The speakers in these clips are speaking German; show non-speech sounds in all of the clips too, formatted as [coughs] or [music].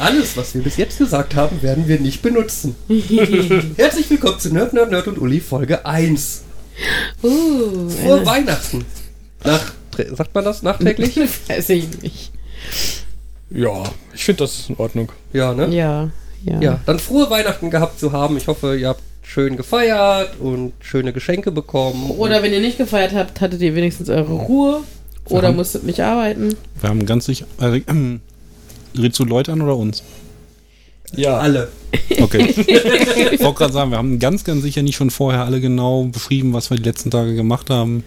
Alles, was wir bis jetzt gesagt haben, werden wir nicht benutzen. [laughs] Herzlich willkommen zu Nerd, Nerd, Nerd und Uli Folge 1. Uh, Frohe Weihnachten. Nach, sagt man das nachträglich? [laughs] Weiß ich nicht. Ja, ich finde das in Ordnung. ja, ne? Ja, ja. Ja, dann frohe Weihnachten gehabt zu haben. Ich hoffe, ihr habt schön gefeiert und schöne Geschenke bekommen. Oder wenn ihr nicht gefeiert habt, hattet ihr wenigstens eure Ruhe. Oder haben- musstet nicht arbeiten. Wir haben ganz sicher. Äh, redest du Leute an oder uns? Ja, alle. Okay. [laughs] ich wollte gerade sagen, wir haben ganz, ganz sicher nicht schon vorher alle genau beschrieben, was wir die letzten Tage gemacht haben.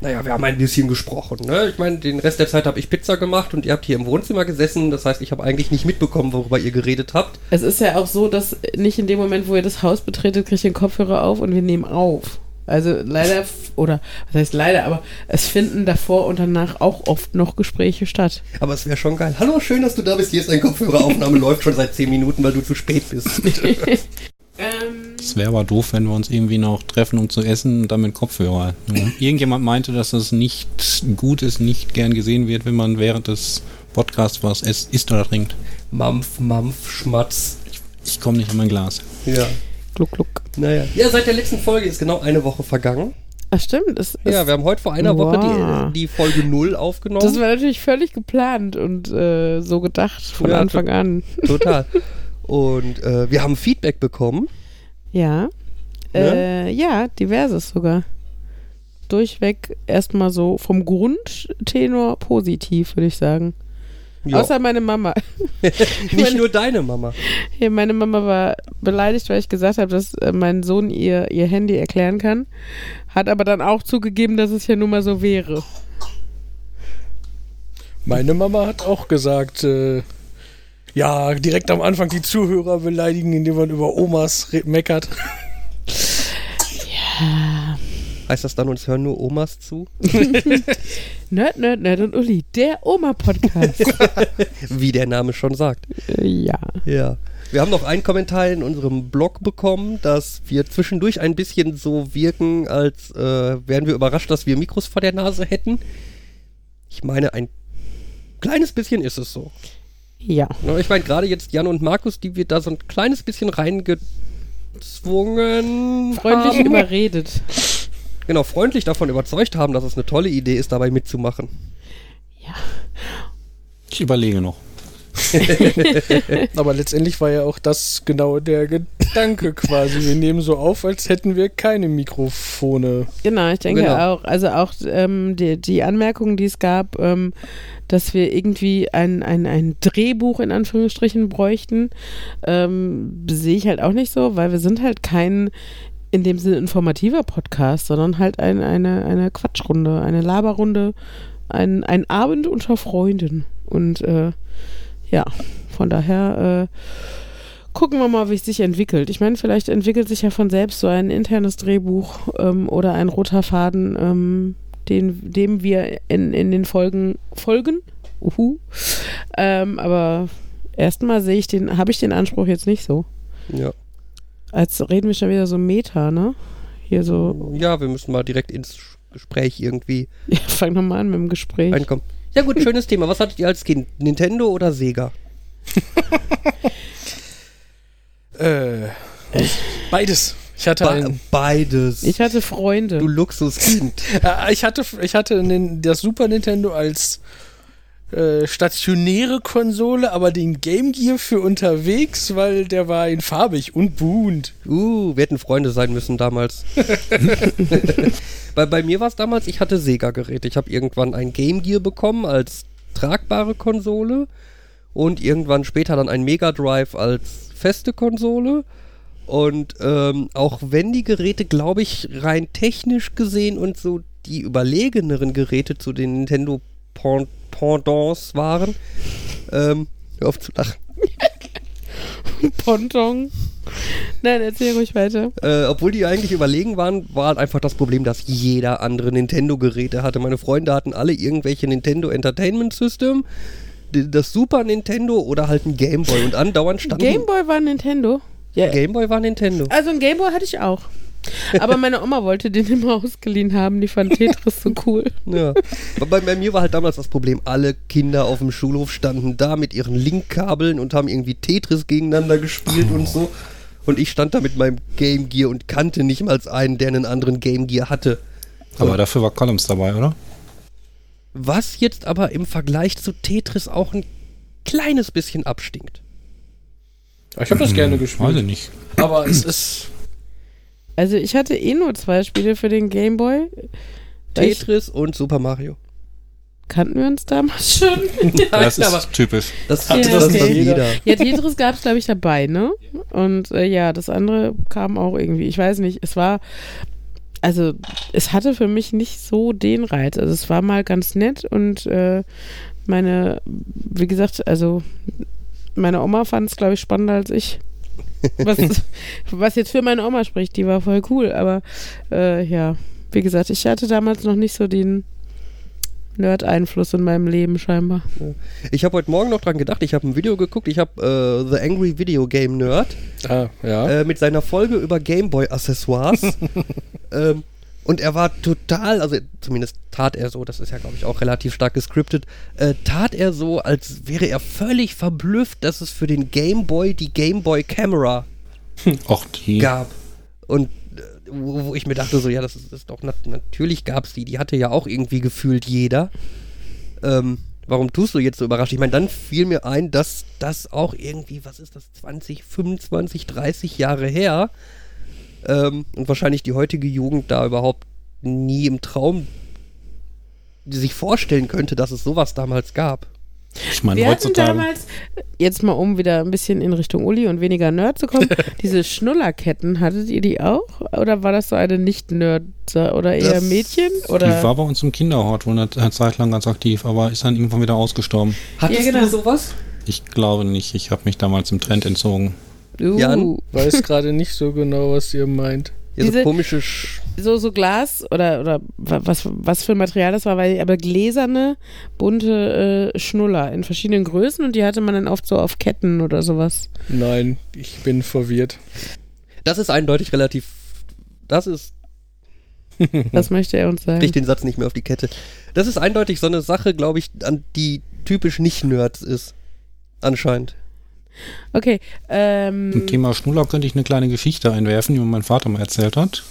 Naja, wir haben ein bisschen gesprochen. Ne? Ich meine, den Rest der Zeit habe ich Pizza gemacht und ihr habt hier im Wohnzimmer gesessen. Das heißt, ich habe eigentlich nicht mitbekommen, worüber ihr geredet habt. Es ist ja auch so, dass nicht in dem Moment, wo ihr das Haus betretet, kriegt ihr den Kopfhörer auf und wir nehmen auf. Also leider, f- oder was heißt leider, aber es finden davor und danach auch oft noch Gespräche statt. Aber es wäre schon geil. Hallo, schön, dass du da bist. Hier ist dein Kopfhöreraufnahme, [laughs] läuft schon seit 10 Minuten, weil du zu spät bist. Ähm, [laughs] [laughs] Es wäre aber doof, wenn wir uns irgendwie noch treffen, um zu essen und dann mit Kopfhörer. Irgendjemand meinte, dass es nicht gut ist, nicht gern gesehen wird, wenn man während des Podcasts was es- isst oder trinkt. Mampf, Mampf, Schmatz. Ich komme nicht an mein Glas. Ja. Gluck, gluck. Naja. Ja, seit der letzten Folge ist genau eine Woche vergangen. Ach stimmt, es, Ja, wir haben heute vor einer Woche Wow. die, die Folge 0 aufgenommen. das war natürlich völlig geplant und äh, so gedacht von Ja, Anfang an. Total. [laughs] Und äh, wir haben Feedback bekommen. Ja. Ne? Äh, ja, diverses sogar. Durchweg erstmal so vom Grundtenor positiv, würde ich sagen. Ja. Außer meine Mama. [laughs] Nicht nur deine Mama. Hier, meine Mama war beleidigt, weil ich gesagt habe, dass äh, mein Sohn ihr, ihr Handy erklären kann. Hat aber dann auch zugegeben, dass es ja nun mal so wäre. meine Mama hat auch gesagt, äh, ja, direkt am Anfang die Zuhörer beleidigen, indem man über Omas meckert. Heißt das dann, uns hören nur Omas zu? [laughs] Nerd, Nerd, Nerd und Uli, der Oma-Podcast. [laughs] Wie der Name schon sagt. ja. Ja. Wir haben noch einen Kommentar in unserem Blog bekommen, dass wir zwischendurch ein bisschen so wirken, als äh, wären wir überrascht, dass wir Mikros vor der Nase hätten. Ich meine, ein kleines bisschen ist es so. Ja. Ja, Ich meine, gerade jetzt Jan und Markus, die wir da so ein kleines bisschen reingezwungen Freundlich haben. überredet. Genau, freundlich davon überzeugt haben, dass es eine tolle Idee ist, dabei mitzumachen. Ja. Ich überlege noch. [laughs] Aber letztendlich war ja auch das genau der Gedanke quasi. Wir nehmen so auf, als hätten wir keine Mikrofone. Genau, ich denke Genau. auch. Also auch ähm, die, die Anmerkungen, die es gab, ähm, dass wir irgendwie ein, ein, ein Drehbuch in Anführungsstrichen bräuchten, ähm, sehe ich halt auch nicht so, weil wir sind halt kein in dem Sinne informativer Podcast, sondern halt ein, eine, eine Quatschrunde, eine Laberrunde, ein, ein Abend unter Freunden. Und äh, ja, von daher äh, gucken wir mal, wie es sich entwickelt. Ich meine, vielleicht entwickelt sich ja von selbst so ein internes Drehbuch ähm, oder ein roter Faden, ähm, den, dem wir in, in den Folgen folgen. Uhu. Ähm, aber erstmal sehe ich den, habe ich den Anspruch jetzt nicht so. Ja. Als reden wir schon wieder so Meta, ne? Hier so, Ja, wir müssen mal direkt ins Gespräch irgendwie [laughs] ja, fang nochmal an mit dem Gespräch. reinkommen. Ja gut, schönes Thema. Was hattet ihr als Kind? Nintendo oder Sega? [laughs] Äh, beides. Ich hatte Be ein, beides. Ich hatte Freunde. du Luxuskind. [laughs] äh, ich hatte, ich hatte nin- das Super Nintendo als äh, stationäre Konsole, aber den Game Gear für unterwegs, weil der war in farbig und bunt. Uh, wir hätten Freunde sein müssen damals. [laughs] bei, bei mir war es damals, ich hatte Sega-Geräte. Ich habe irgendwann ein Game Gear bekommen als tragbare Konsole und irgendwann später dann ein Mega Drive als feste Konsole. Und ähm, auch wenn die Geräte, glaube ich, rein technisch gesehen und so die überlegeneren Geräte zu den Nintendo Pendants waren, ähm, hör auf zu lachen. [laughs] Ponton. Nein, erzähl ruhig weiter. Äh, obwohl die eigentlich überlegen waren, war halt einfach das Problem, dass jeder andere Nintendo-Geräte hatte. Meine Freunde hatten alle irgendwelche Nintendo Entertainment System, das Super Nintendo oder halt ein Gameboy und andauernd standen. Gameboy war Nintendo. Ja. Gameboy war Nintendo. Also ein Gameboy hatte ich auch. Aber meine Oma wollte den immer ausgeliehen haben. Die fand Tetris so cool. Ja. Aber bei, bei mir war halt damals das Problem, alle Kinder auf dem Schulhof standen da mit ihren Linkkabeln und haben irgendwie Tetris gegeneinander gespielt und so. Und ich stand da mit meinem Game Gear und kannte nicht mal einen, der einen anderen Game Gear hatte. Aber dafür war Columns dabei, oder? Was jetzt aber im Vergleich zu Tetris auch ein kleines bisschen abstinkt. Ich habe das gerne Weiß gespielt. ich nicht. Aber es ist. Also ich hatte eh nur zwei Spiele für den Gameboy. Ich, Tetris und Super Mario. kannten wir uns damals [laughs] schon? [laughs] Das ist typisch. Das, Hatte das hat okay. jeder? Ja, Tetris gab es, glaube ich, dabei, ne? Und äh, ja, das andere kam auch irgendwie. Ich weiß nicht, es war. Also, es hatte für mich nicht so den Reiz. Also, es war mal ganz nett und äh, meine, wie gesagt, also, meine Oma fand es, glaube ich, spannender als ich. Was, was jetzt für meine Oma spricht, die war voll cool, aber äh, ja, wie gesagt, ich hatte damals noch nicht so den Nerd-Einfluss in meinem Leben scheinbar. Ich habe heute Morgen noch dran gedacht, ich habe ein Video geguckt, ich habe äh, The Angry Video Game Nerd Ah, ja. äh, mit seiner Folge über Gameboy-Accessoires. [laughs] ähm, und er war total, also zumindest tat er so, das ist ja glaube ich auch relativ stark gescriptet, äh, tat er so, als wäre er völlig verblüfft, dass es für den Gameboy die Gameboy Camera [laughs] Och, die. gab. Und äh, wo, wo ich mir dachte, so, ja, das ist, das ist doch, nat natürlich gab es die, die hatte ja auch irgendwie gefühlt jeder. Ähm, warum tust du jetzt so überrascht? Ich meine, dann fiel mir ein, dass das auch irgendwie, was ist das, 20, 25, 30 Jahre her ähm, und wahrscheinlich die heutige Jugend da überhaupt nie im Traum sich vorstellen könnte, dass es sowas damals gab. Ich meine, Wir hatten heutzutage. damals, jetzt mal um wieder ein bisschen in Richtung Uli und weniger Nerd zu kommen, [laughs] diese Schnullerketten, hattet ihr die auch? Oder war das so eine Nicht-Nerd oder eher Das- Mädchen? Die Oder? war bei uns im Kinderhort wohl eine eine Zeit lang ganz aktiv, aber ist dann irgendwann wieder ausgestorben. Hattest Ja, genau. du sowas? Ich glaube nicht. Ich habe mich damals im Trend entzogen. Uh, Jan? Weiß gerade nicht so genau, was ihr meint. Ja, so Diese- komische Sch so, so Glas oder, oder wa- was, was für ein Material das war, weil aber gläserne, bunte äh, Schnuller in verschiedenen Größen und die hatte man dann oft so auf Ketten oder sowas. Nein, ich bin verwirrt. Das ist eindeutig relativ. Das ist [laughs] [laughs] Das möchte er uns sagen. krieg den Satz nicht mehr auf die Kette. Das ist eindeutig so eine Sache, glaube ich, an die typisch nicht Nerds ist. Anscheinend. Okay. Ähm, Zum Thema Schnuller könnte ich eine kleine Geschichte einwerfen, die mir mein Vater mal erzählt hat,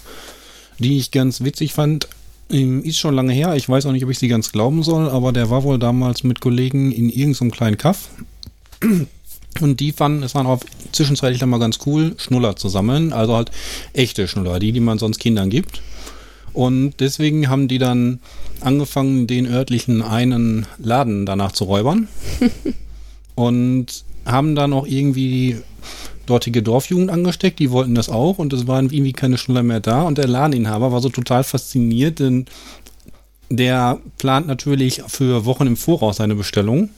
die ich ganz witzig fand. Ähm, Ist schon lange her, ich weiß auch nicht, ob ich sie ganz glauben soll, aber der war wohl damals mit Kollegen in irgendeinem kleinen Kaff. Und die fanden es dann auch zwischenzeitlich dann mal ganz cool, Schnuller zu sammeln. Also halt echte Schnuller, die, die man sonst Kindern gibt. Und deswegen haben die dann angefangen, den örtlichen einen Laden danach zu räubern. [laughs] und haben dann auch irgendwie die dortige Dorfjugend angesteckt, die wollten das auch und es waren irgendwie keine Schnuller mehr da und der Ladeninhaber war so total fasziniert, denn der plant natürlich für Wochen im Voraus seine Bestellung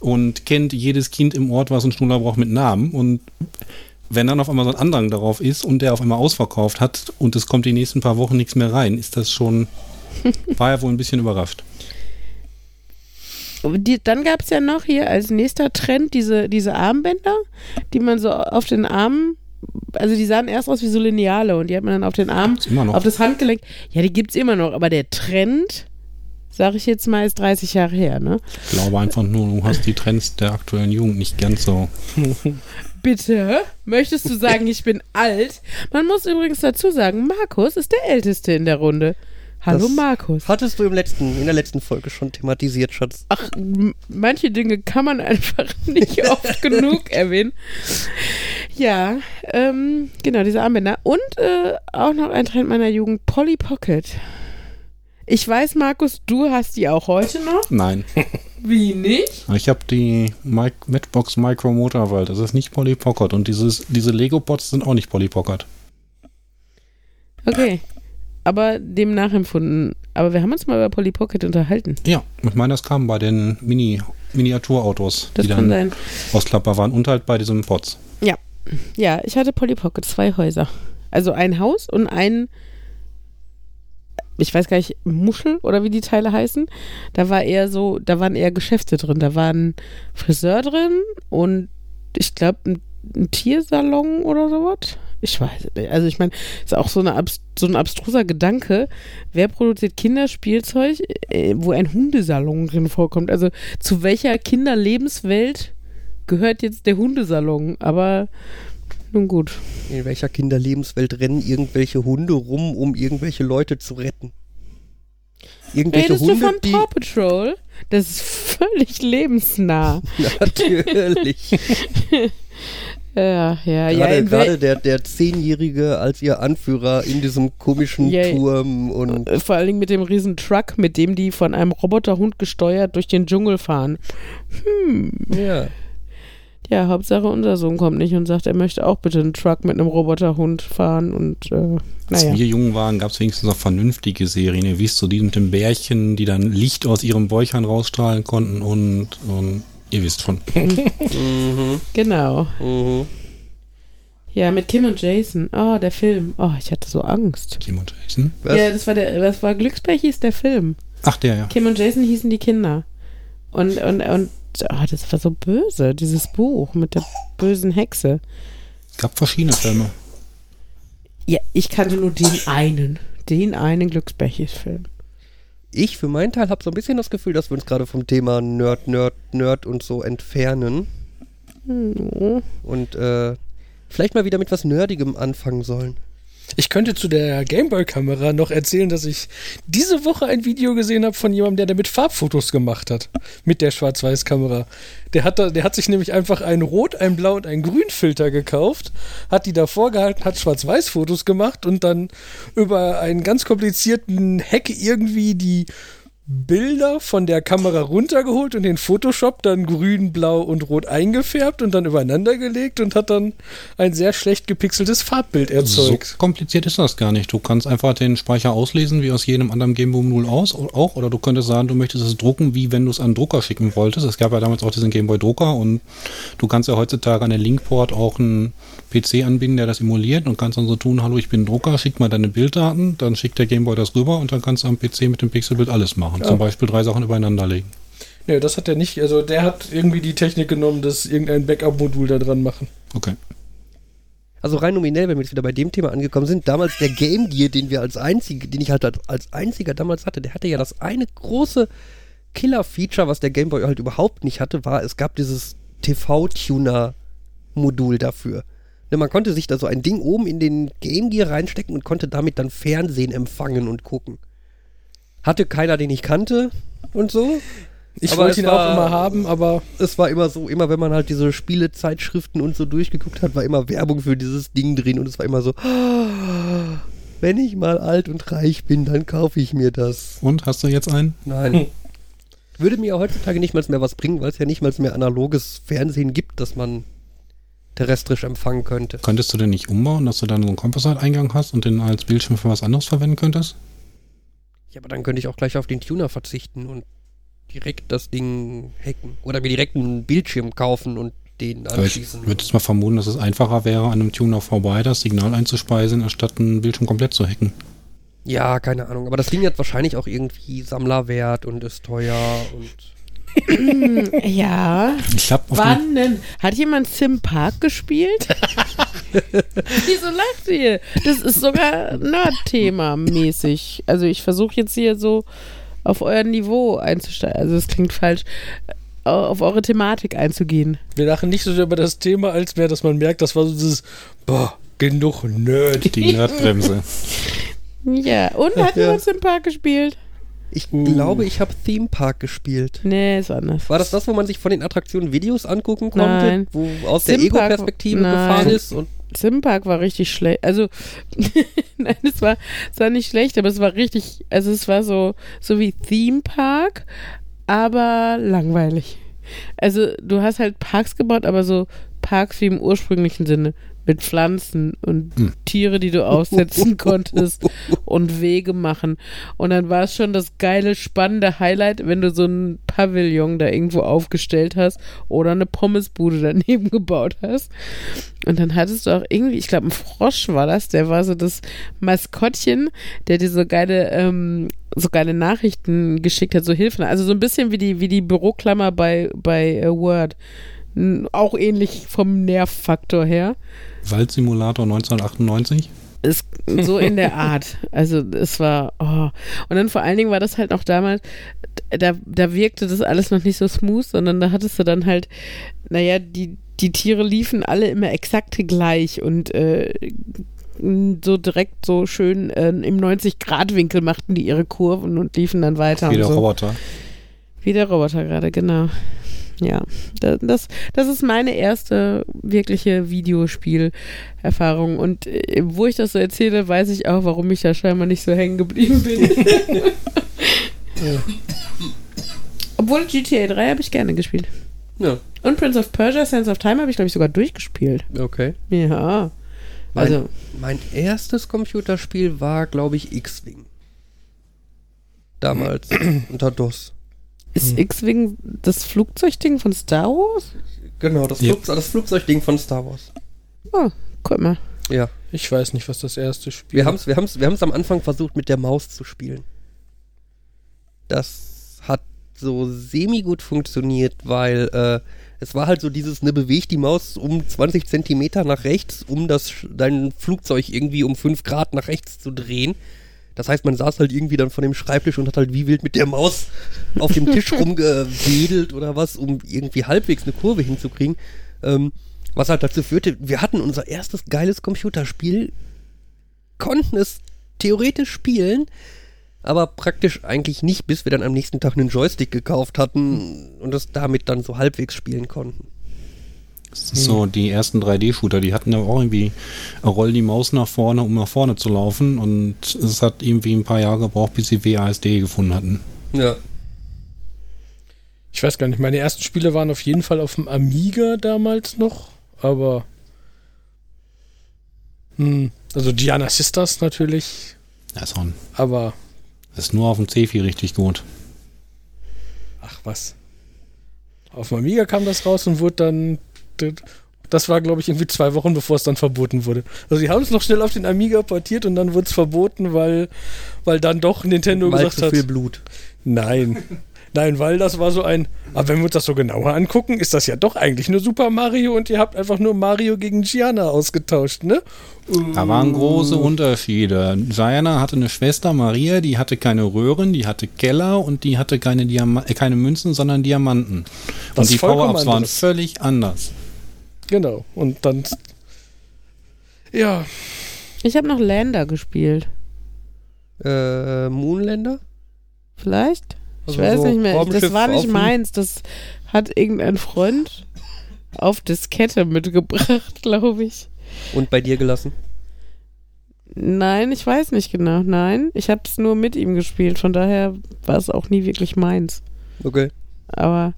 und kennt jedes Kind im Ort, was einen Schnuller braucht, mit Namen und wenn dann auf einmal so ein Andrang darauf ist und der auf einmal ausverkauft hat und es kommt die nächsten paar Wochen nichts mehr rein, ist das schon, [laughs] war er wohl ein bisschen überrascht. Die, dann gab es ja noch hier als nächster Trend diese, diese Armbänder, die man so auf den Armen, also die sahen erst aus wie so Lineale und die hat man dann auf den Arm, Ist immer noch. auf das Handgelenk. Ja, die gibt es immer noch, aber der Trend, sage ich jetzt mal, ist 30 Jahre her, ne? Ich glaube einfach nur, du hast die Trends der aktuellen Jugend nicht ganz so. [laughs] Bitte? Möchtest du sagen, ich bin alt? Man muss übrigens dazu sagen, Markus ist der Älteste in der Runde. Hallo Das Markus. Hattest du im letzten, in der letzten Folge schon thematisiert, Schatz. Ach, manche Dinge kann man [laughs] einfach nicht oft [laughs] genug erwähnen. Ja, ähm, genau, diese Armbänder. Und äh, auch noch ein Trend meiner Jugend, Polly Pocket. Ich weiß, Markus, du hast die auch heute noch. Nein. [laughs] Wie nicht? Ich habe die Mi Matchbox Micro Motorwald. Das ist nicht Polly Pocket. Und dieses, diese Lego-Pots sind auch nicht Polly Pocket. Okay. Aber dem nachempfunden. Aber wir haben uns mal über Polly Pocket unterhalten. Ja, ich meine, das kam bei den Mini Miniaturautos, Das die dann sein. ausklappbar waren und halt bei diesen Pots. Ja, ich hatte Polly Pocket, zwei Häuser. Also ein Haus und ein, ich weiß gar nicht, Muschel oder wie die Teile heißen. Da war eher so, da waren eher Geschäfte drin. Da war ein Friseur drin und ich glaube ein, ein Tiersalon oder sowas. Ich weiß es nicht. Also ich meine, ist auch so, eine so ein abstruser Gedanke. Wer produziert Kinderspielzeug, äh, wo ein Hundesalon drin vorkommt? Also zu welcher Kinderlebenswelt gehört jetzt der Hundesalon? Aber nun gut. In welcher Kinderlebenswelt rennen irgendwelche Hunde rum, um irgendwelche Leute zu retten? Irgendwelche Redest Hunde, du von Paw Patrol? Das ist völlig lebensnah. [laughs] natürlich. [laughs] Ja, ja, ja. Gerade, wel- gerade der, der Zehnjährige als ihr Anführer in diesem komischen Ja, ja. Turm und Äh, Vor allen Dingen mit dem riesen Truck, mit dem die von einem Roboterhund gesteuert durch den Dschungel fahren. ja. Ja, Hauptsache unser Sohn kommt nicht und sagt, er möchte auch bitte einen Truck mit einem Roboterhund fahren und äh, Als naja. wir jung waren, gab es wenigstens noch vernünftige Serien. Ihr wisst so, die mit den Bärchen, die dann Licht aus ihren Bäuchern rausstrahlen konnten und, und ihr wisst schon. Mhm. [laughs] Genau. Mhm. Ja, mit Kim und Jason. Oh, der Film. Oh, ich hatte so Angst. Kim und Jason. Was? Ja, das war der, das war Glückspech hieß der Film. Ach, der, ja. Kim und Jason hießen die Kinder. Und, und, und oh, das war so böse, dieses Buch mit der bösen Hexe. Gab verschiedene Filme. Ja, ich kannte nur den einen. Den einen Glücksbechis-Film. Ich für meinen Teil habe so ein bisschen das Gefühl, dass wir uns gerade vom Thema Nerd, Nerd, Nerd und so entfernen Hm. und äh, vielleicht mal wieder mit was Nerdigem anfangen sollen. Ich könnte zu der Gameboy-Kamera noch erzählen, dass ich diese Woche ein Video gesehen habe von jemandem, der damit Farbfotos gemacht hat. Mit der Schwarz-Weiß-Kamera. Der hat, da, der hat sich nämlich einfach einen Rot-, einen Blau- und einen Grünfilter gekauft, hat die davor gehalten, hat Schwarz-Weiß-Fotos gemacht und dann über einen ganz komplizierten Hack irgendwie die Bilder von der Kamera runtergeholt und den Photoshop dann grün, blau und rot eingefärbt und dann übereinander gelegt und hat dann ein sehr schlecht gepixeltes Farbbild erzeugt. So kompliziert ist das gar nicht. Du kannst einfach den Speicher auslesen, wie aus jedem anderen Gameboy 0 aus, auch. Oder du könntest sagen, du möchtest es drucken, wie wenn du es an den Drucker schicken wolltest. Es gab ja damals auch diesen Gameboy-Drucker und du kannst ja heutzutage an der Linkport auch einen PC anbinden, der das emuliert und kannst dann so tun, hallo, ich bin Drucker, schick mal deine Bilddaten, dann schickt der Gameboy das rüber und dann kannst du am PC mit dem Pixelbild alles machen. Zum Beispiel drei Sachen übereinander legen. Nee, das hat er nicht. Also der hat irgendwie die Technik genommen, dass irgendein Backup-Modul da dran machen. Okay. Also rein nominell, wenn wir jetzt wieder bei dem Thema angekommen sind, damals der Game Gear, den wir als einzige, den ich halt als, als einziger damals hatte, der hatte ja das eine große Killer-Feature, was der Game Boy halt überhaupt nicht hatte, war, es gab dieses TV-Tuner-Modul dafür. Ne, man konnte sich da so ein Ding oben in den Game Gear reinstecken und konnte damit dann Fernsehen empfangen und gucken. Hatte keiner, den ich kannte und so. Ich Aber wollte ihn war- auch immer haben, aber es war immer so, immer wenn man halt diese Spielezeitschriften und so durchgeguckt hat, war immer Werbung für dieses Ding drin und es war immer so, "Ah, wenn ich mal alt und reich bin, dann kaufe ich mir das. Und hast du jetzt einen? Nein. [laughs] Würde mir heutzutage nicht mal mehr was bringen, weil es ja nicht mal mehr analoges Fernsehen gibt, das man terrestrisch empfangen könnte. Könntest du den nicht umbauen, dass du dann so einen Composite-Eingang hast und den als Bildschirm für was anderes verwenden könntest? Ja, aber dann könnte ich auch gleich auf den Tuner verzichten und direkt das Ding hacken. Oder mir direkt einen Bildschirm kaufen und den Aber ich anschließen. würde jetzt mal vermuten, dass es einfacher wäre, an einem Tuner vorbei das Signal einzuspeisen, anstatt einen Bildschirm komplett zu hacken. Ja, keine Ahnung. Aber das Ding hat wahrscheinlich auch irgendwie Sammlerwert und ist teuer und. Ja. Ich dem, Wann denn? Hat jemand Sim Park gespielt? [laughs] [laughs] Wieso lacht ihr? Das ist sogar Nerd-Thema mäßig. Also ich versuche jetzt hier so auf euer Niveau einzusteigen. Also es klingt falsch. äh, Auf eure Thematik einzugehen. wir lachen nicht so sehr über das Thema, als mehr, dass man merkt, das war so dieses, boah, genug Nerd. die Nerdbremse. Ja, und hat Ja. jemand Park gespielt? Ich Uh. glaube, ich habe Theme Park gespielt. Nee, ist anders. War das das, wo man sich von den Attraktionen Videos angucken konnte? Nein. Wo aus der Sim Park- Ego-Perspektive gefahren ist? Und Sim Park war richtig schlecht. Also, [laughs] nein, es war, es war nicht schlecht, aber es war richtig, also es war so, so wie Theme Park, aber langweilig. Also, du hast halt Parks gebaut, aber so Parks wie im ursprünglichen Sinne. Mit Pflanzen und Hm. Tiere, die du aussetzen [laughs] konntest und Wege machen. Und dann war es schon das geile, spannende Highlight, wenn du so ein Pavillon da irgendwo aufgestellt hast oder eine Pommesbude daneben [laughs] gebaut hast. Und dann hattest du auch irgendwie, ich glaube, ein Frosch war das, der war so das Maskottchen, der dir so geile, ähm, so geile Nachrichten geschickt hat, so Hilfen. Also so ein bisschen wie die, wie die Büroklammer bei, bei äh, Word. Auch ähnlich vom Nervfaktor her. Waldsimulator 1998. ist so in der [laughs] Art. Also es war, oh. Und dann vor allen Dingen war das halt noch damals, da, da wirkte das alles noch nicht so smooth, sondern da hattest du dann halt, naja, die, die Tiere liefen alle immer exakt gleich und äh, so direkt so schön äh, im 90-Grad-Winkel machten die ihre Kurven und liefen dann weiter. Wie der so. Roboter. Wie der Roboter gerade, genau. Ja, da- das, das ist meine erste wirkliche Videospielerfahrung. Und äh, wo ich das so erzähle, weiß ich auch, warum ich da scheinbar nicht so hängen geblieben bin. [laughs] Obwohl GTA 3 habe ich gerne gespielt. Ja, Und Prince of Persia, Sands of Time habe ich, glaube ich, sogar durchgespielt. okay. Ja. Mein, Also, mein erstes Computerspiel war, glaube ich, X-Wing. Damals [clears throat] unter DOS. Ist X-Wing das Flugzeugding von Star Wars? Genau, das, Ja. Flug, das Flugzeugding von Star Wars. Oh, guck mal. Ja, Ich weiß nicht, was das erste Spiel wir haben es wir haben's, wir haben's am Anfang versucht, mit der Maus zu spielen. Das hat so semi-gut funktioniert, weil äh, es war halt so dieses, ne, bewegt die Maus um 20 Zentimeter nach rechts, um das dein Flugzeug irgendwie um 5 Grad nach rechts zu drehen. Das heißt, man saß halt irgendwie dann von dem Schreibtisch und hat halt wie wild mit der Maus auf dem Tisch [laughs] rumgewedelt oder was, um irgendwie halbwegs eine Kurve hinzukriegen. Ähm, was halt dazu führte, wir hatten unser erstes geiles Computerspiel, konnten es theoretisch spielen, aber praktisch eigentlich nicht, bis wir dann am nächsten Tag einen Joystick gekauft hatten und es damit dann so halbwegs spielen konnten. Ist so, die ersten 3D-Shooter, die hatten ja auch irgendwie, roll die Maus nach vorne, um nach vorne zu laufen und es hat irgendwie ein paar Jahre gebraucht, bis sie WASD gefunden hatten. Ja. Ich weiß gar nicht, meine ersten Spiele waren auf jeden Fall auf dem Amiga damals noch, aber. Hm, also Gianna Sisters natürlich, auch ein, aber. das ist nur auf dem C4 richtig gut. Ach was. Auf dem Amiga kam das raus und wurde dann. Das war, glaube ich, irgendwie zwei Wochen, bevor es dann verboten wurde. Also, die haben es noch schnell auf den Amiga portiert und dann wurde es verboten, weil, weil dann doch Nintendo Mal gesagt zu hat. viel Blut. Nein. Nein, weil das war so ein. Aber wenn wir uns das so genauer angucken, ist das ja doch eigentlich nur Super Mario und ihr habt einfach nur Mario gegen Gianna ausgetauscht, ne? Da waren große Unterschiede. Diana hatte eine Schwester, Maria, die hatte keine Röhren, die hatte Keller und die hatte keine, Diama äh, keine Münzen, sondern Diamanten. Was und die Power-Ups waren völlig anders. Genau. Und dann. Ja. Ich habe noch Lander gespielt. Äh, Moonlander? Vielleicht? Ich Also weiß so nicht mehr. Das war nicht meins. Das hat irgendein Freund auf Diskette mitgebracht, [laughs] glaube ich. Und bei dir gelassen? Nein, ich weiß nicht genau. Nein, ich habe es nur mit ihm gespielt. Von daher war es auch nie wirklich meins. Okay. Aber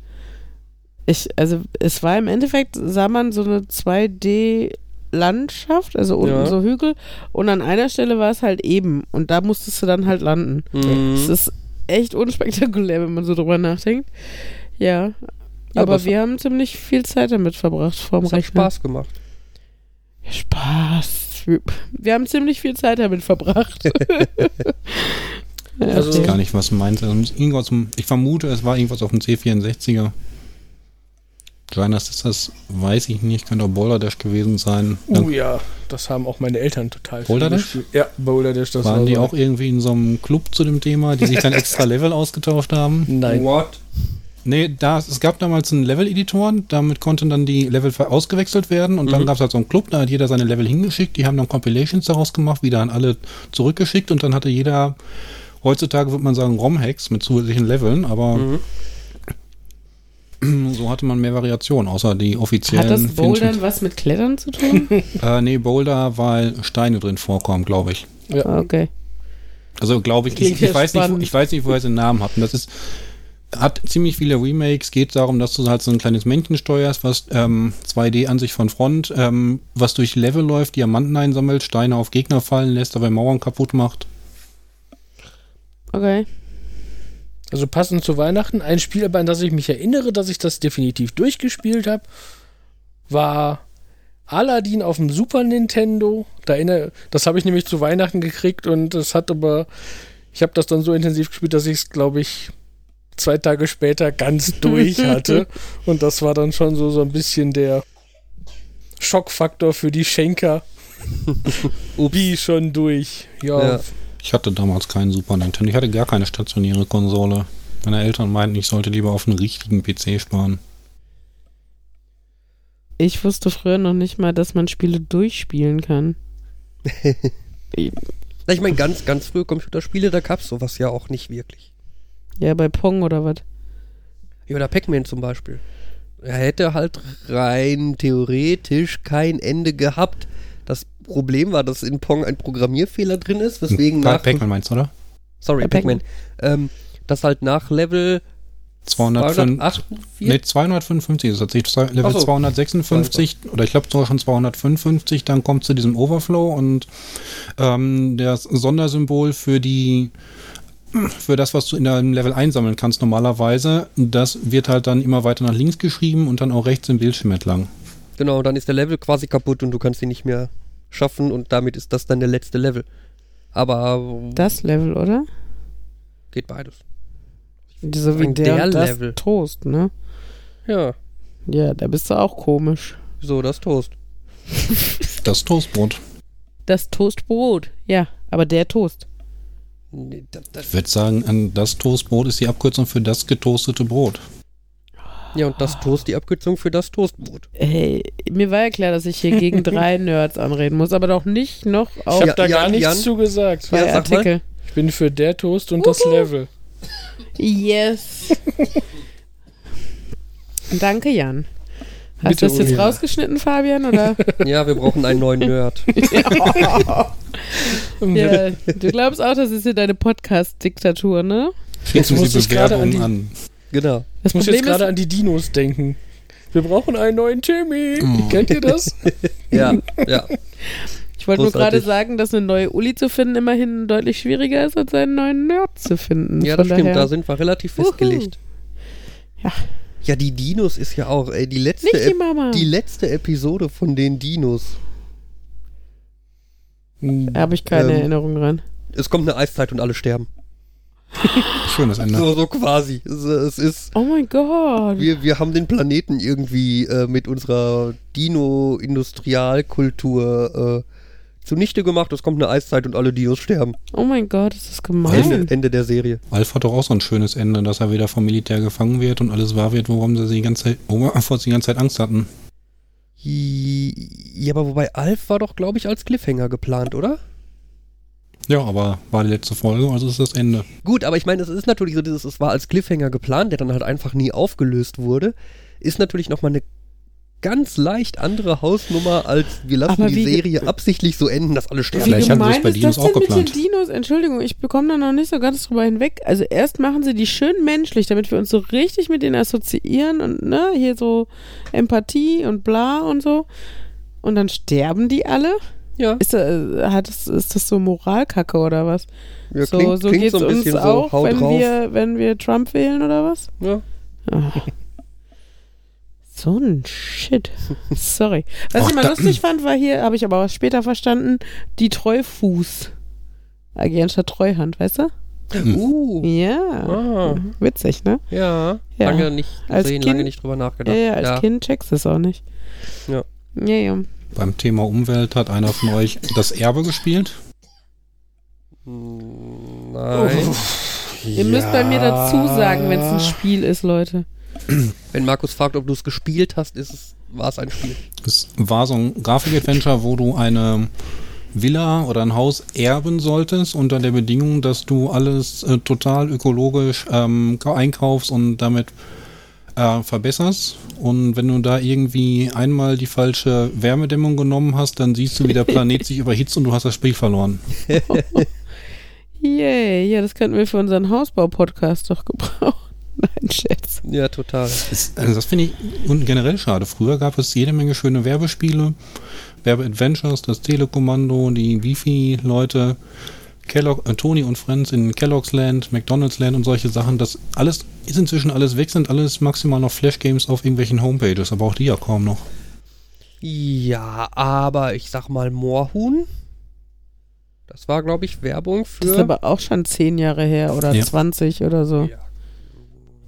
ich, also es war im Endeffekt, sah man so eine 2D-Landschaft, also unten Ja. so Hügel. Und an einer Stelle war es halt eben. Und da musstest du dann halt landen. Mhm. Es ist echt unspektakulär, wenn man so drüber nachdenkt. Ja. Ja, aber aber wir haben ziemlich viel Zeit damit verbracht vorm Das hat. Spaß gemacht. Spaß. Wir- haben ziemlich viel Zeit damit verbracht. [laughs] Also- Ich weiß gar nicht, was du meinst. Also ich vermute, es war irgendwas auf dem C64er. Diana Sisters weiß ich nicht, könnte auch Boulder Dash gewesen sein. Dann Oh ja, das haben auch meine Eltern total Boulder Dash? gespielt. Ja, Boulder Dash, das waren war die so- auch irgendwie in so einem Club zu dem Thema, die sich dann [laughs] extra Level ausgetauscht haben? Nein. What? Nee, da, es gab damals einen Level-Editor, damit konnten dann die Level ausgewechselt werden und dann Mhm. gab es halt so einen Club, da hat jeder seine Level hingeschickt, die haben dann Compilations daraus gemacht, wieder an alle zurückgeschickt und dann hatte jeder, heutzutage würde man sagen ROM-Hacks mit zusätzlichen Leveln, aber Mhm. [clears throat] so hatte man mehr Variationen, außer die offiziellen. Hat das Bouldern was mit Klettern zu tun? [laughs] [laughs] Äh, nee, Boulder, weil Steine drin vorkommen, glaube ich. Ja. okay. Also glaube ich, ich, ich, weiß nicht, ich weiß nicht, woher sie den Namen hatten. Das ist, hat ziemlich viele Remakes, geht darum, dass du halt so ein kleines Männchen steuerst, was ähm, 2D-Ansicht von Front, ähm, was durch Level läuft, Diamanten einsammelt, Steine auf Gegner fallen lässt, dabei Mauern kaputt macht. Okay. Also passend zu Weihnachten, ein Spiel, aber an das ich mich erinnere, dass ich das definitiv durchgespielt habe, war Aladdin auf dem Super Nintendo. Da erinnere, das habe ich nämlich zu Weihnachten gekriegt und das hat aber, ich habe das dann so intensiv gespielt, dass ich es, glaube ich, zwei Tage später ganz [laughs] durch hatte. Und das war dann schon so, so ein bisschen der Schockfaktor für die Schenker. [laughs] Wie schon durch. Ja, Ja. Ich hatte damals keinen Super Nintendo. Ich hatte gar keine stationäre Konsole. Meine Eltern meinten, ich sollte lieber auf einen richtigen PC sparen. Ich wusste früher noch nicht mal, dass man Spiele durchspielen kann. Ich meine, ganz, ganz frühe Computerspiele, da gab es sowas ja auch nicht wirklich. Ja, bei Pong oder was? Ja, oder Pac-Man zum Beispiel. Er hätte halt rein theoretisch kein Ende gehabt. Das Problem war, dass in Pong ein Programmierfehler drin ist, weswegen nach... Pac-Man meinst du, oder? Sorry, Äh, Pac-Man. Ähm, dass halt nach Level 205, 248 nee, 255 ist tatsächlich zwei- Level so. 256 oder ich glaube sogar schon 255, dann kommt zu diesem Overflow und ähm, das Sondersymbol für die für das, was du in deinem Level einsammeln kannst normalerweise, das wird halt dann immer weiter nach links geschrieben und dann auch rechts im Bildschirm entlang. Genau, dann ist der Level quasi kaputt und du kannst ihn nicht mehr schaffen und damit ist das dann der letzte Level. Aber Das Level, oder? geht beides. So wie der, der und das Level. Toast, ne? Ja, Ja, da bist du auch komisch. so das Toast. Das Toastbrot. Das Toastbrot. Ja, aber der Toast. Nee, das, das, Ich würde sagen, an das Toastbrot ist die Abkürzung für das getoastete Brot. Ja, und das Toast die Abkürzung für das Toastbrot. Hey, mir war ja klar, dass ich hier gegen [laughs] drei Nerds anreden muss, aber doch nicht noch auf ich habe Ja, da gar Jan, nichts Jan. zu gesagt. zwei Ja, sag mal. Artikel. Ich bin für der Toast und das Level. Yes. [laughs] Danke, Jan. Hast Bitte, du das jetzt Uli. rausgeschnitten, Fabian? Oder? [laughs] Ja, wir brauchen einen neuen Nerd. ja, du glaubst auch, das ist hier deine Podcast-Diktatur, ne? Jetzt muss ich gerade an die- an. Genau. Das Ich muss Problem jetzt gerade an die Dinos denken. Wir brauchen einen neuen Timmy. Oh. Kennt ihr das? [laughs] Ja, ja. ich wollte nur gerade sagen, dass eine neue Uli zu finden immerhin deutlich schwieriger ist, als einen neuen Nerd zu finden. Ja, das stimmt, daher- da sind wir relativ Uhu. festgelegt. Ja. Ja, die Dinos ist ja auch, ey, die letzte, Nicht die Mama. die letzte Episode von den Dinos. Da habe ich keine Ähm, Erinnerung dran. Es kommt eine Eiszeit und alle sterben. [laughs] Schönes Ende. So, so quasi. Es, es ist, Oh mein Gott. wir, wir haben den Planeten irgendwie äh, mit unserer Dino-Industrialkultur äh, zunichte gemacht. Es kommt eine Eiszeit und alle Dinos sterben. Oh mein Gott, das ist gemein. Ende, Ende der Serie. Alf hat doch auch so ein schönes Ende, dass er wieder vom Militär gefangen wird und alles wahr wird, worum sie die ganze Zeit, wovor sie die ganze Zeit Angst hatten. Ja, aber wobei Alf war doch, glaube ich, als Cliffhanger geplant, oder? Ja, aber war die letzte Folge, also ist das Ende. Gut, aber ich meine, es ist natürlich so, dieses, es war als Cliffhanger geplant, der dann halt einfach nie aufgelöst wurde, ist natürlich nochmal eine ganz leicht andere Hausnummer, als wir lassen Aber die Serie absichtlich so enden, dass alle Wie sterben. Vielleicht haben sie das gemein bei ist Dinos das auch denn geplant. mit den Dinos? Entschuldigung, ich bekomme da noch nicht so ganz drüber hinweg. Also erst machen sie die schön menschlich, damit wir uns so richtig mit denen assoziieren und ne, hier so Empathie und bla und so. Und dann sterben die alle? Ja, Ist, da, hat das, ist das so Moralkacke oder was? ja so klingt, so klingt geht's so ein uns bisschen auch, so, hau wenn drauf. wir, wenn wir Trump wählen oder was? ja. Ah. So ein Shit. Sorry. Was Ach, ich mal lustig fand, war hier, habe ich aber auch später verstanden, die Treufuß. AG anstatt Treuhand, weißt du? Uh, Ja. ah, Witzig, ne? ja. Ja. Lange nicht Als gesehen, Kind- lange nicht drüber nachgedacht. Ja, ja, als Kind checkst du es auch nicht. Ja. Ja, ja. Beim Thema Umwelt hat einer von euch das Erbe gespielt. Nein. Ihr müsst bei mir dazu sagen, wenn es ein Spiel ist, Leute. Wenn Markus fragt, ob du es gespielt hast, ist es, war es ein Spiel. Es war so ein Grafik-Adventure, wo du eine Villa oder ein Haus erben solltest, unter der Bedingung, dass du alles äh, total ökologisch ähm, einkaufst und damit äh, verbesserst. Und wenn du da irgendwie einmal die falsche Wärmedämmung genommen hast, dann siehst du, wie der Planet sich [laughs] überhitzt und du hast das Spiel verloren. [laughs] Yay, ja, das könnten wir für unseren Hausbau-Podcast doch gebrauchen. [laughs] Nein, Scherz. Ja, total. Das, also das finde ich und generell schade. Früher gab es jede Menge schöne Werbespiele, Werbeadventures, das Telekommando, die Wifi-Leute, Kellogg, äh, Tony und Friends in Kellogg's Land, McDonald's Land und solche Sachen. Das alles ist inzwischen alles weg, sind alles maximal noch Flash-Games auf irgendwelchen Homepages, aber auch die ja kaum noch. Ja, aber ich sag mal Moorhuhn. Das war, glaube ich, Werbung Das ist für. aber auch schon zehn Jahre her oder Ja. 20 oder so. Ja.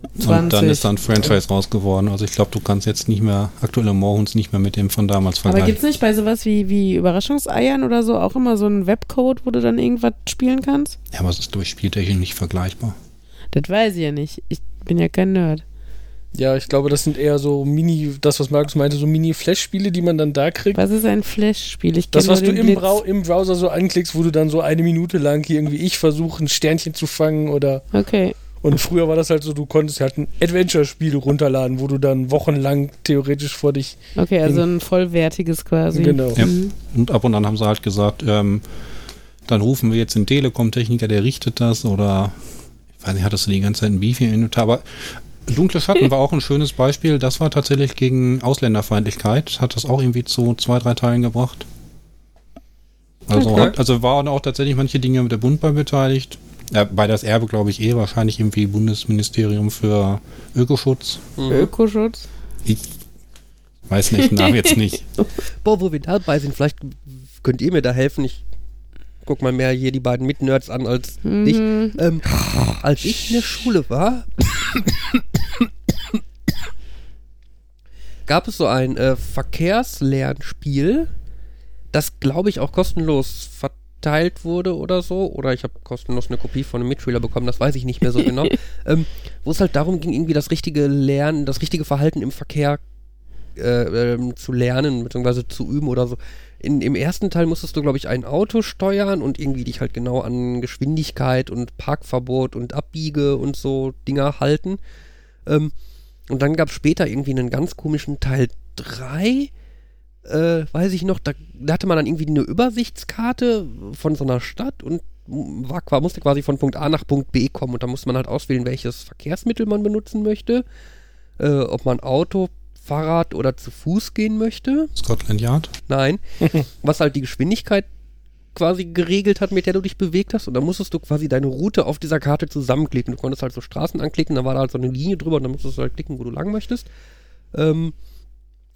Und dann 20. ist da ein Franchise raus geworden. Also ich glaube, du kannst jetzt nicht mehr, aktuelle Moorhuhns nicht mehr mit dem von damals Aber vergleichen. gibt's nicht bei sowas wie, wie Überraschungseiern oder so auch immer so einen Webcode, wo du dann irgendwas spielen kannst? ja, aber es ist durch Spieltechnik nicht vergleichbar. Das weiß ich ja nicht. Ich bin ja kein Nerd. Ja, ich glaube, das sind eher so Mini, das, was Markus meinte, so Mini-Flash-Spiele, die man dann da kriegt. Was ist ein Flash-Spiel? Ich Das, was du im. Brau im Browser so anklickst, wo du dann so eine Minute lang hier irgendwie ich versuche, ein Sternchen zu fangen oder. Okay. Und früher war das halt so, du konntest halt ein Adventure-Spiel runterladen, wo du dann wochenlang theoretisch vor dich. Okay, also ein vollwertiges quasi. Genau. Ja. Mhm. Und ab und an haben sie halt gesagt, ähm, dann rufen wir jetzt den Telekom-Techniker, der richtet das oder ich weiß nicht, hattest du die ganze Zeit ein Beefy im Inventar, aber Dunkle Schatten war auch ein schönes Beispiel. Das war tatsächlich gegen Ausländerfeindlichkeit. Hat das auch irgendwie zu zwei, drei Teilen gebracht. Also, Okay. hat, also waren auch tatsächlich manche Dinge mit der Bund bei beteiligt. Ja, bei das Erbe, glaube ich, eh wahrscheinlich irgendwie Bundesministerium für Ökoschutz. Mhm. Ökoschutz. Ich weiß nicht, Namen jetzt nicht. [laughs] Boah, wo wir dabei sind, vielleicht könnt ihr mir da helfen. Ich guck mal mehr hier die beiden Mitnerds an als dich. Mhm. Ähm, als ich in der Schule war, [coughs] gab es so ein äh, Verkehrslernspiel, das glaube ich auch kostenlos verteilt wurde oder so. Oder ich habe kostenlos eine Kopie von einem Mitschüler bekommen, das weiß ich nicht mehr so genau. [laughs] ähm, wo es halt darum ging, irgendwie das richtige Lernen, das richtige Verhalten im Verkehr äh, ähm, zu lernen, beziehungsweise zu üben oder so. In, Im ersten Teil musstest du, glaube ich, ein Auto steuern und irgendwie dich halt genau an Geschwindigkeit und Parkverbot und Abbiege und so Dinger halten. Ähm, und dann gab es später irgendwie einen ganz komischen Teil 3, äh, weiß ich noch, da, da hatte man dann irgendwie eine Übersichtskarte von so einer Stadt und war, musste quasi von Punkt A nach Punkt B kommen und da musste man halt auswählen, welches Verkehrsmittel man benutzen möchte, äh, ob man Auto, Fahrrad oder zu Fuß gehen möchte. Scotland Yard. Nein. [laughs] Was halt die Geschwindigkeit quasi geregelt hat, mit der du dich bewegt hast. Und dann musstest du quasi deine Route auf dieser Karte zusammenklicken. Du konntest halt so Straßen anklicken, dann war da halt so eine Linie drüber und dann musstest du halt klicken, wo du lang möchtest. Ähm,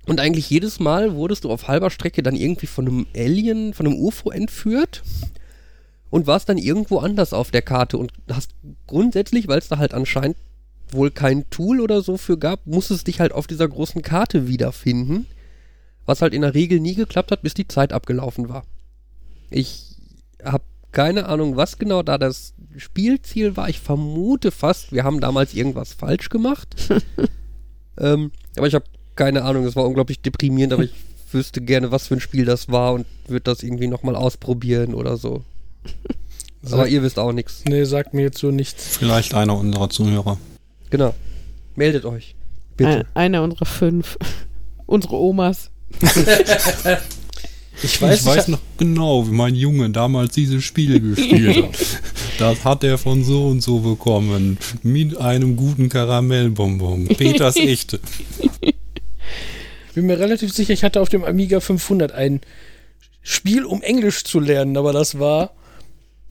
und eigentlich jedes Mal wurdest du auf halber Strecke dann irgendwie von einem Alien, von einem UFO entführt und warst dann irgendwo anders auf der Karte und hast grundsätzlich, weil es da halt anscheinend wohl kein Tool oder so für gab, musstest dich halt auf dieser großen Karte wiederfinden. Was halt in der Regel nie geklappt hat, bis die Zeit abgelaufen war. Ich habe keine Ahnung, was genau da das Spielziel war. Ich vermute fast, wir haben damals irgendwas falsch gemacht. [laughs] ähm, aber ich habe keine Ahnung, es war unglaublich deprimierend, aber ich [laughs] wüsste gerne, was für ein Spiel das war und würde das irgendwie nochmal ausprobieren oder so. Aber ihr wisst auch nichts. Nee, sagt mir jetzt so nichts. Vielleicht einer unserer Zuhörer. Genau. Meldet euch. Bitte. Ein, einer unserer fünf. [laughs] Unsere Omas. [laughs] Ich weiß, ich weiß noch genau, wie mein Junge damals dieses Spiel gespielt hat. Das hat er von so und so bekommen. Mit einem guten Karamellbonbon. Peters echte. Bin mir relativ sicher, ich hatte auf dem Amiga 500 ein Spiel, um Englisch zu lernen, aber das war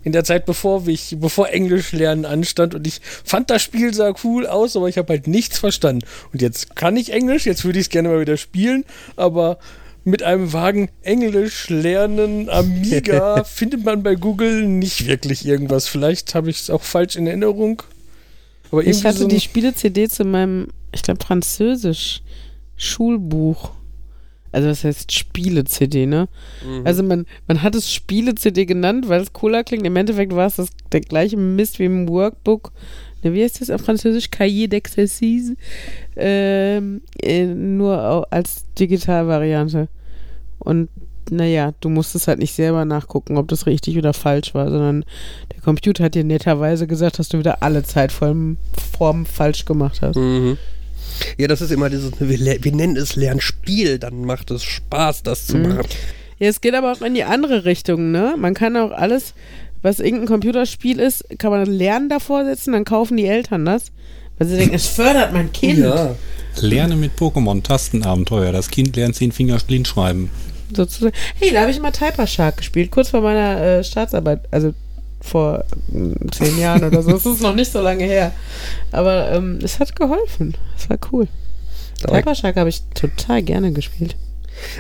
in der Zeit, bevor ich, bevor Englisch lernen anstand und ich fand das Spiel sah cool aus, aber ich habe halt nichts verstanden. Und jetzt kann ich Englisch, jetzt würde ich es gerne mal wieder spielen, aber mit einem vagen Englisch lernen Amiga [laughs] findet man bei Google nicht wirklich irgendwas. Vielleicht habe ich es auch falsch in Erinnerung. Aber Ich hatte so die Spiele-CD zu meinem, ich glaube, Französisch Schulbuch. Also das heißt Spiele-CD, ne? Mhm. Also man, man hat es Spiele-CD genannt, weil es cooler klingt. Im Endeffekt war es das, der gleiche Mist wie im Workbook. Ne, wie heißt das auf Französisch? Cahier d'exercice. Ähm, äh, nur als Digitalvariante. Und naja, du musstest halt nicht selber nachgucken, ob das richtig oder falsch war, sondern der Computer hat dir netterweise gesagt, dass du wieder alle Zeitformen Formen falsch gemacht hast. Mhm. Ja, das ist immer dieses, wir, le- wir nennen es Lernspiel, dann macht es Spaß, das zu Mhm. machen. Ja, es geht aber auch in die andere Richtung, ne? Man kann auch alles, was irgendein Computerspiel ist, kann man Lernen davor setzen, dann kaufen die Eltern das, weil sie denken, es fördert mein Kind. Ja. Lerne mit Pokémon Tastenabenteuer. Das Kind lernt zehn Finger blind schreiben. Sozusagen. Hey, da habe ich mal Typer Shark gespielt, kurz vor meiner äh, Staatsarbeit, also vor mm, zehn Jahren oder so. Es ist noch nicht so lange her. Aber ähm, es hat geholfen. Es war cool. Shark habe ich total gerne gespielt.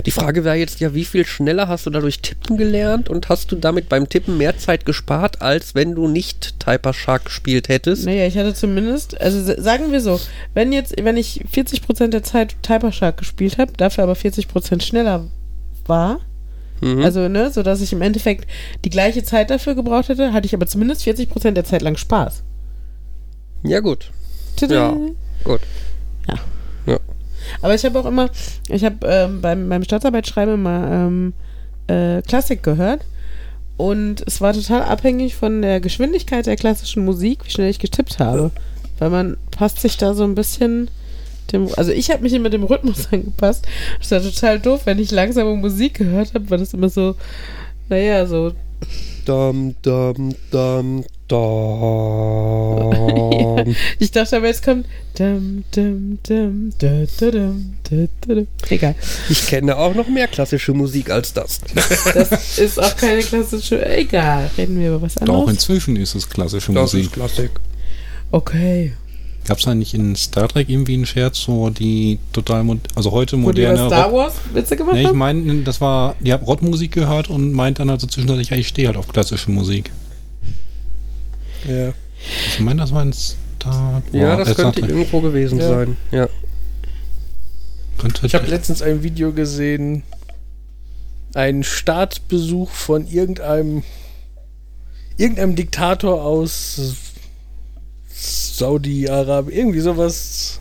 Die Frage wäre jetzt ja, wie viel schneller hast du dadurch tippen gelernt und hast du damit beim Tippen mehr Zeit gespart, als wenn du nicht Typer Shark gespielt hättest? Naja, ich hatte zumindest, also sagen wir so, wenn jetzt, wenn ich 40% der Zeit Typer Shark gespielt habe, dafür aber 40% schneller war, Mhm. also, ne, so dass ich im Endeffekt die gleiche Zeit dafür gebraucht hätte, hatte ich aber zumindest 40% der Zeit lang Spaß. ja, gut. Tada. Ja. Gut. Aber ich habe auch immer, ich habe ähm, beim, beim Staatsarbeitsschreiben immer ähm, äh, Klassik gehört. Und es war total abhängig von der Geschwindigkeit der klassischen Musik, wie schnell ich getippt habe. Weil man passt sich da so ein bisschen dem. Also ich habe mich immer dem Rhythmus [laughs] angepasst. Das war total doof, wenn ich langsame Musik gehört habe, war das immer so, naja, so. Dum, dum, dum, dum. [laughs] Ich dachte aber, jetzt kommt. Dum, dum, dum, da, da, dum, da, da, dum. Egal. Ich kenne auch noch mehr klassische Musik als das. Das ist auch keine klassische. Egal, reden wir über was Doch, anderes. inzwischen ist es klassische Musik. Klassik. Okay. Gab es da nicht in Star Trek irgendwie einen Scherz, wo die total, mod also heute Wo die moderne Star Wars Witze gemacht Nee, ich meine, das war, die haben Rockmusik gehört und meint dann also zwischendurch, ja, ich stehe halt auf klassische Musik. Ja. Ich meine, das war ein Star Ja, War- das äh, könnte Trek. irgendwo gewesen Ja. sein. Ja. Könnte Ich habe letztens ein Video gesehen, einen Staatsbesuch von irgendeinem irgendeinem Diktator aus Saudi-Arabien, irgendwie sowas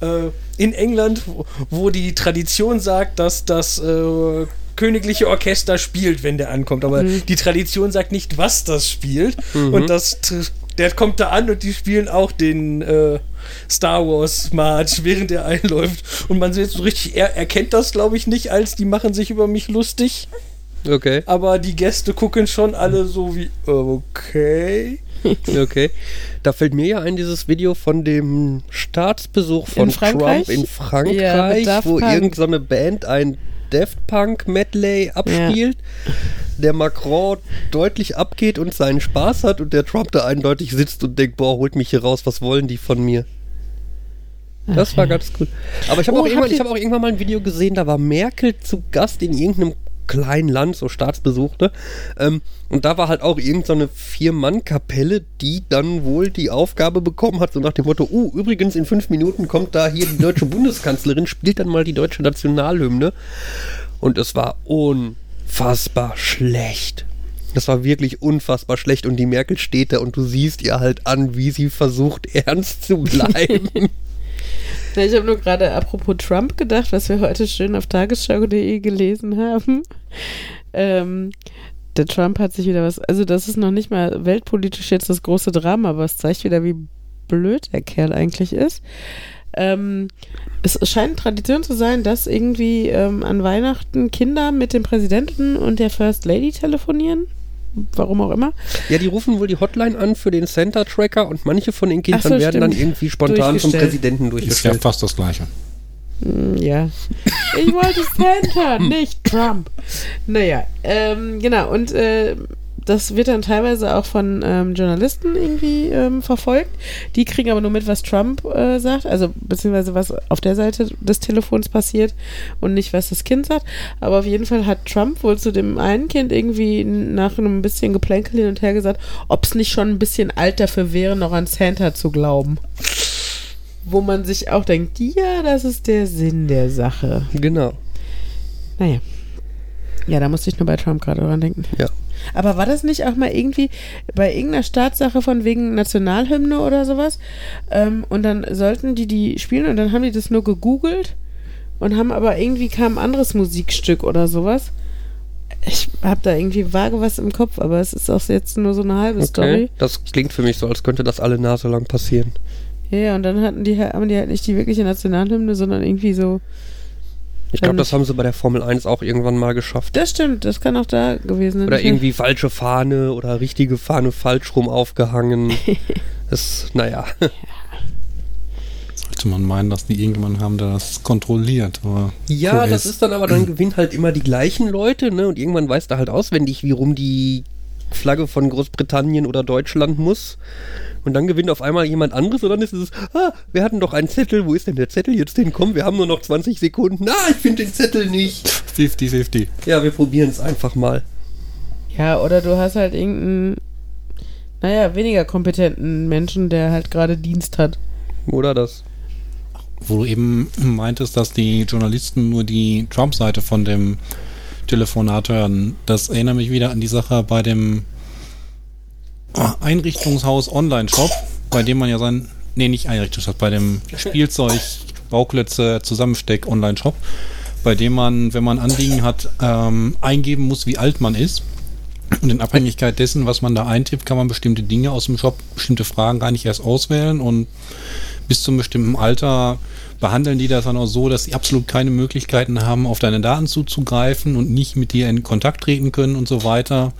äh, in England, wo, wo die Tradition sagt, dass das äh, königliche Orchester spielt, wenn der ankommt, aber Mhm. die Tradition sagt nicht, was das spielt Mhm. und das der kommt da an und die spielen auch den äh, Star Wars March, während er einläuft. Und man sieht so richtig, er erkennt das, glaube ich, nicht, als die machen sich über mich lustig. Okay, Aber die Gäste gucken schon alle so wie, okay. [laughs] okay. Da fällt mir ja ein dieses Video von dem Staatsbesuch von In? Trump in Ja, Frankreich, Daft wo irgendeine Band ein Daft Punk Medley abspielt, der Macron deutlich abgeht und seinen Spaß hat und der Trump da eindeutig sitzt und denkt, boah, holt mich hier raus, was wollen die von mir? Das war ganz cool. Aber ich habe Oh, auch, hab auch irgendwann mal ein Video gesehen, da war Merkel zu Gast in irgendeinem kleinen Land, so Staatsbesuch, ne? Ähm, und da war halt auch irgendeine so Vier-Mann-Kapelle, die dann wohl die Aufgabe bekommen hat, so nach dem Motto, uh, übrigens in fünf Minuten kommt da hier die deutsche Bundeskanzlerin, spielt dann mal die deutsche Nationalhymne. Und es war unfassbar schlecht. Das war wirklich unfassbar schlecht und die Merkel steht da und du siehst ihr halt an, wie sie versucht, [laughs] ernst zu [laughs] bleiben. Ja, ich habe nur gerade apropos Trump gedacht, was wir heute schön auf tagesschau.de gelesen haben. Ähm, der Trump hat sich wieder was, also das ist noch nicht mal weltpolitisch jetzt das große Drama, aber es zeigt wieder, wie blöd der Kerl eigentlich ist. Ähm, es scheint Tradition zu sein, dass irgendwie ähm, an Weihnachten Kinder mit dem Präsidenten und der First Lady telefonieren. Warum auch immer. Ja, die rufen wohl die Hotline an für den Center-Tracker und manche von den Kindern so, werden dann stimmt. irgendwie spontan zum Durchgestellt. Präsidenten Ist ja durchgestellt. fast das Gleiche. Hm, Ja. Ich wollte [laughs] Center, nicht Trump. Naja, ähm, genau. Und äh, das wird dann teilweise auch von ähm, Journalisten irgendwie ähm, verfolgt. Die kriegen aber nur mit, was Trump äh, sagt, also beziehungsweise was auf der Seite des Telefons passiert und nicht, was das Kind sagt. Aber auf jeden Fall hat Trump wohl zu dem einen Kind irgendwie nach einem bisschen Geplänkel hin und her gesagt, ob es nicht schon ein bisschen alt dafür wäre, noch an Santa zu glauben. Wo man sich auch denkt, ja, das ist der Sinn der Sache. Genau. Naja. Ja, da musste ich nur bei Trump gerade dran denken. Ja. Aber war das nicht auch mal irgendwie bei irgendeiner Staatssache von wegen Nationalhymne oder sowas? Ähm, und dann sollten die die spielen und dann haben die das nur gegoogelt und haben aber irgendwie kam ein anderes Musikstück oder sowas. Ich habe da irgendwie vage was im Kopf, aber es ist auch jetzt nur so eine halbe Okay. Story. Das klingt für mich so, als könnte das alle Nase lang passieren. Ja, und dann hatten die, haben die halt nicht die wirkliche Nationalhymne, sondern irgendwie so. Ich glaube, das haben sie bei der Formel 1 auch irgendwann mal geschafft. Das stimmt, das kann auch da gewesen sein. Oder irgendwie falsche Fahne oder richtige Fahne falsch rum aufgehangen. [laughs] Das, naja. Sollte man meinen, dass die irgendjemanden haben, der das kontrolliert. Aber Ja, das ist dann aber, dann gewinnen halt immer die gleichen Leute, ne? Und irgendwann weißt du halt auswendig, wie rum die Flagge von Großbritannien oder Deutschland muss. Und dann gewinnt auf einmal jemand anderes und dann ist es, ah, wir hatten doch einen Zettel, wo ist denn der Zettel jetzt hin? Komm, wir haben nur noch 20 Sekunden. Ah, ich finde den Zettel nicht. 50-50. Ja, wir probieren es einfach mal. Ja, oder du hast halt irgendeinen, naja, weniger kompetenten Menschen, der halt gerade Dienst hat. Oder das? Wo du eben meintest, dass die Journalisten nur die Trump-Seite von dem Telefonat hören. Das erinnert mich wieder an die Sache bei dem Einrichtungshaus Online-Shop, bei dem man ja sein, nee, nicht Einrichtungshaus, bei dem Spielzeug, Bauklötze, Zusammensteck Online-Shop, bei dem man, wenn man Anliegen hat, ähm, eingeben muss, wie alt man ist. Und in Abhängigkeit dessen, was man da eintippt, kann man bestimmte Dinge aus dem Shop, bestimmte Fragen gar nicht erst auswählen und bis zum bestimmten Alter behandeln die das dann auch so, dass sie absolut keine Möglichkeiten haben, auf deine Daten zuzugreifen und nicht mit dir in Kontakt treten können und so weiter.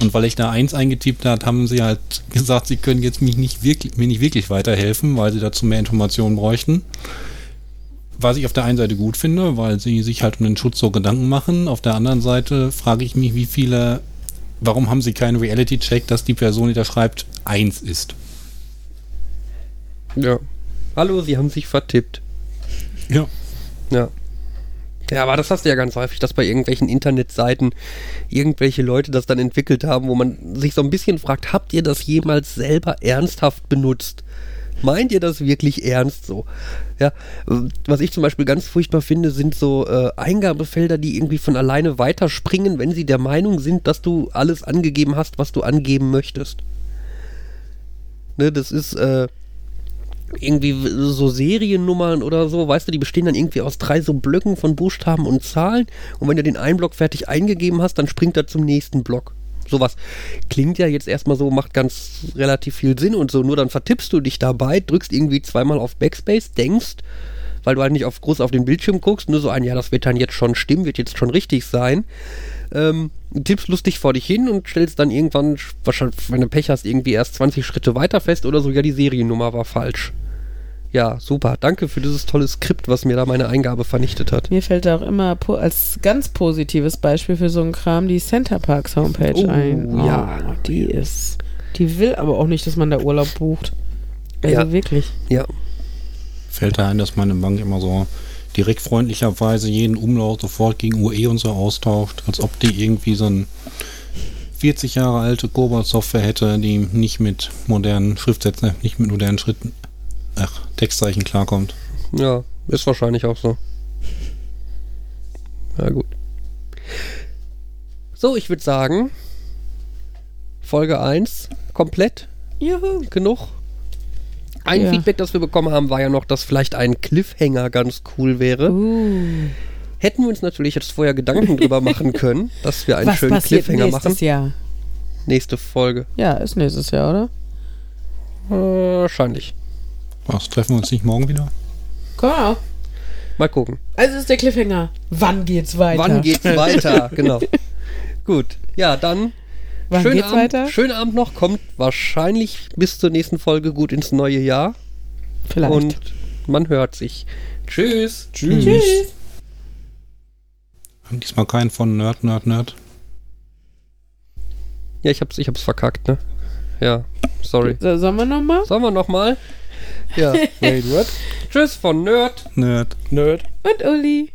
Und weil ich da eins eingetippt habe, haben sie halt [laughs] gesagt, sie können jetzt mich nicht wirklich, mir nicht wirklich weiterhelfen, weil sie dazu mehr Informationen bräuchten. Was ich auf der einen Seite gut finde, weil sie sich halt um den Schutz so Gedanken machen. Auf der anderen Seite frage ich mich, wie viele, warum haben sie keinen Reality-Check, dass die Person, die da schreibt, eins ist? Ja. Hallo, Sie haben sich vertippt. Ja. Ja. Ja, aber das hast du ja ganz häufig, dass bei irgendwelchen Internetseiten irgendwelche Leute das dann entwickelt haben, wo man sich so ein bisschen fragt, habt ihr das jemals selber ernsthaft benutzt? Meint ihr das wirklich ernst so? Ja, was ich zum Beispiel ganz furchtbar finde, sind so äh, Eingabefelder, die irgendwie von alleine weiterspringen, wenn sie der Meinung sind, dass du alles angegeben hast, was du angeben möchtest. Ne, das ist, äh, irgendwie so Seriennummern oder so, weißt du, die bestehen dann irgendwie aus drei so Blöcken von Buchstaben und Zahlen und wenn du den einen Block fertig eingegeben hast, dann springt er zum nächsten Block. Sowas klingt ja jetzt erstmal so, macht ganz relativ viel Sinn und so, nur dann vertippst du dich dabei, drückst irgendwie zweimal auf Backspace, denkst, weil du halt nicht auf, groß auf den Bildschirm guckst, nur so ein, ja, das wird dann jetzt schon stimmen, wird jetzt schon richtig sein. Ähm, tippst lustig vor dich hin und stellst dann irgendwann, wahrscheinlich, wenn du Pech hast, irgendwie erst 20 Schritte weiter fest oder so, ja, die Seriennummer war falsch. Ja, super. Danke für dieses tolle Skript, was mir da meine Eingabe vernichtet hat. Mir fällt da auch immer als ganz positives Beispiel für so einen Kram die Center Parks Homepage Oh, ein. ja. Oh, die ist. Die will aber auch nicht, dass man da Urlaub bucht. Also Ja. wirklich. Ja. Fällt da ein, dass meine Bank immer so direkt freundlicherweise jeden Umlaut sofort gegen UE und so austauscht, als ob die irgendwie so ein 40 Jahre alte Cobalt-Software hätte, die nicht mit modernen Schriftsätzen, nicht mit modernen Schritten, ach, Textzeichen klarkommt. Ja, ist wahrscheinlich auch so. Ja, gut. So, ich würde sagen, Folge 1 komplett Juhu. genug. Ein Ja. Feedback, das wir bekommen haben, war ja noch, dass vielleicht ein Cliffhanger ganz cool wäre. Uh, Hätten wir uns natürlich jetzt vorher Gedanken drüber [laughs] machen können, dass wir einen was schönen passiert Cliffhanger nächstes machen. Jahr? Nächste Folge. Ja, ist nächstes Jahr, oder? Äh, wahrscheinlich. Was, treffen wir uns nicht morgen wieder? Komm mal. Mal gucken. Also ist der Cliffhanger. Wann geht's weiter? Wann geht's weiter? [laughs] genau. Gut. Ja, dann Wann schönen, geht's Abend, weiter? schönen Abend noch. Kommt wahrscheinlich bis zur nächsten Folge gut ins neue Jahr. Vielleicht. Und man hört sich. Tschüss. Tschüss. Tschüss. Haben diesmal keinen von Nerd, Nerd, Nerd. Ja, ich hab's, ich hab's verkackt, ne? Ja, sorry. So, sollen wir nochmal? Sollen wir nochmal? Ja. [laughs] Wait, what? Tschüss von Nerd. Nerd. Nerd. Und Uli.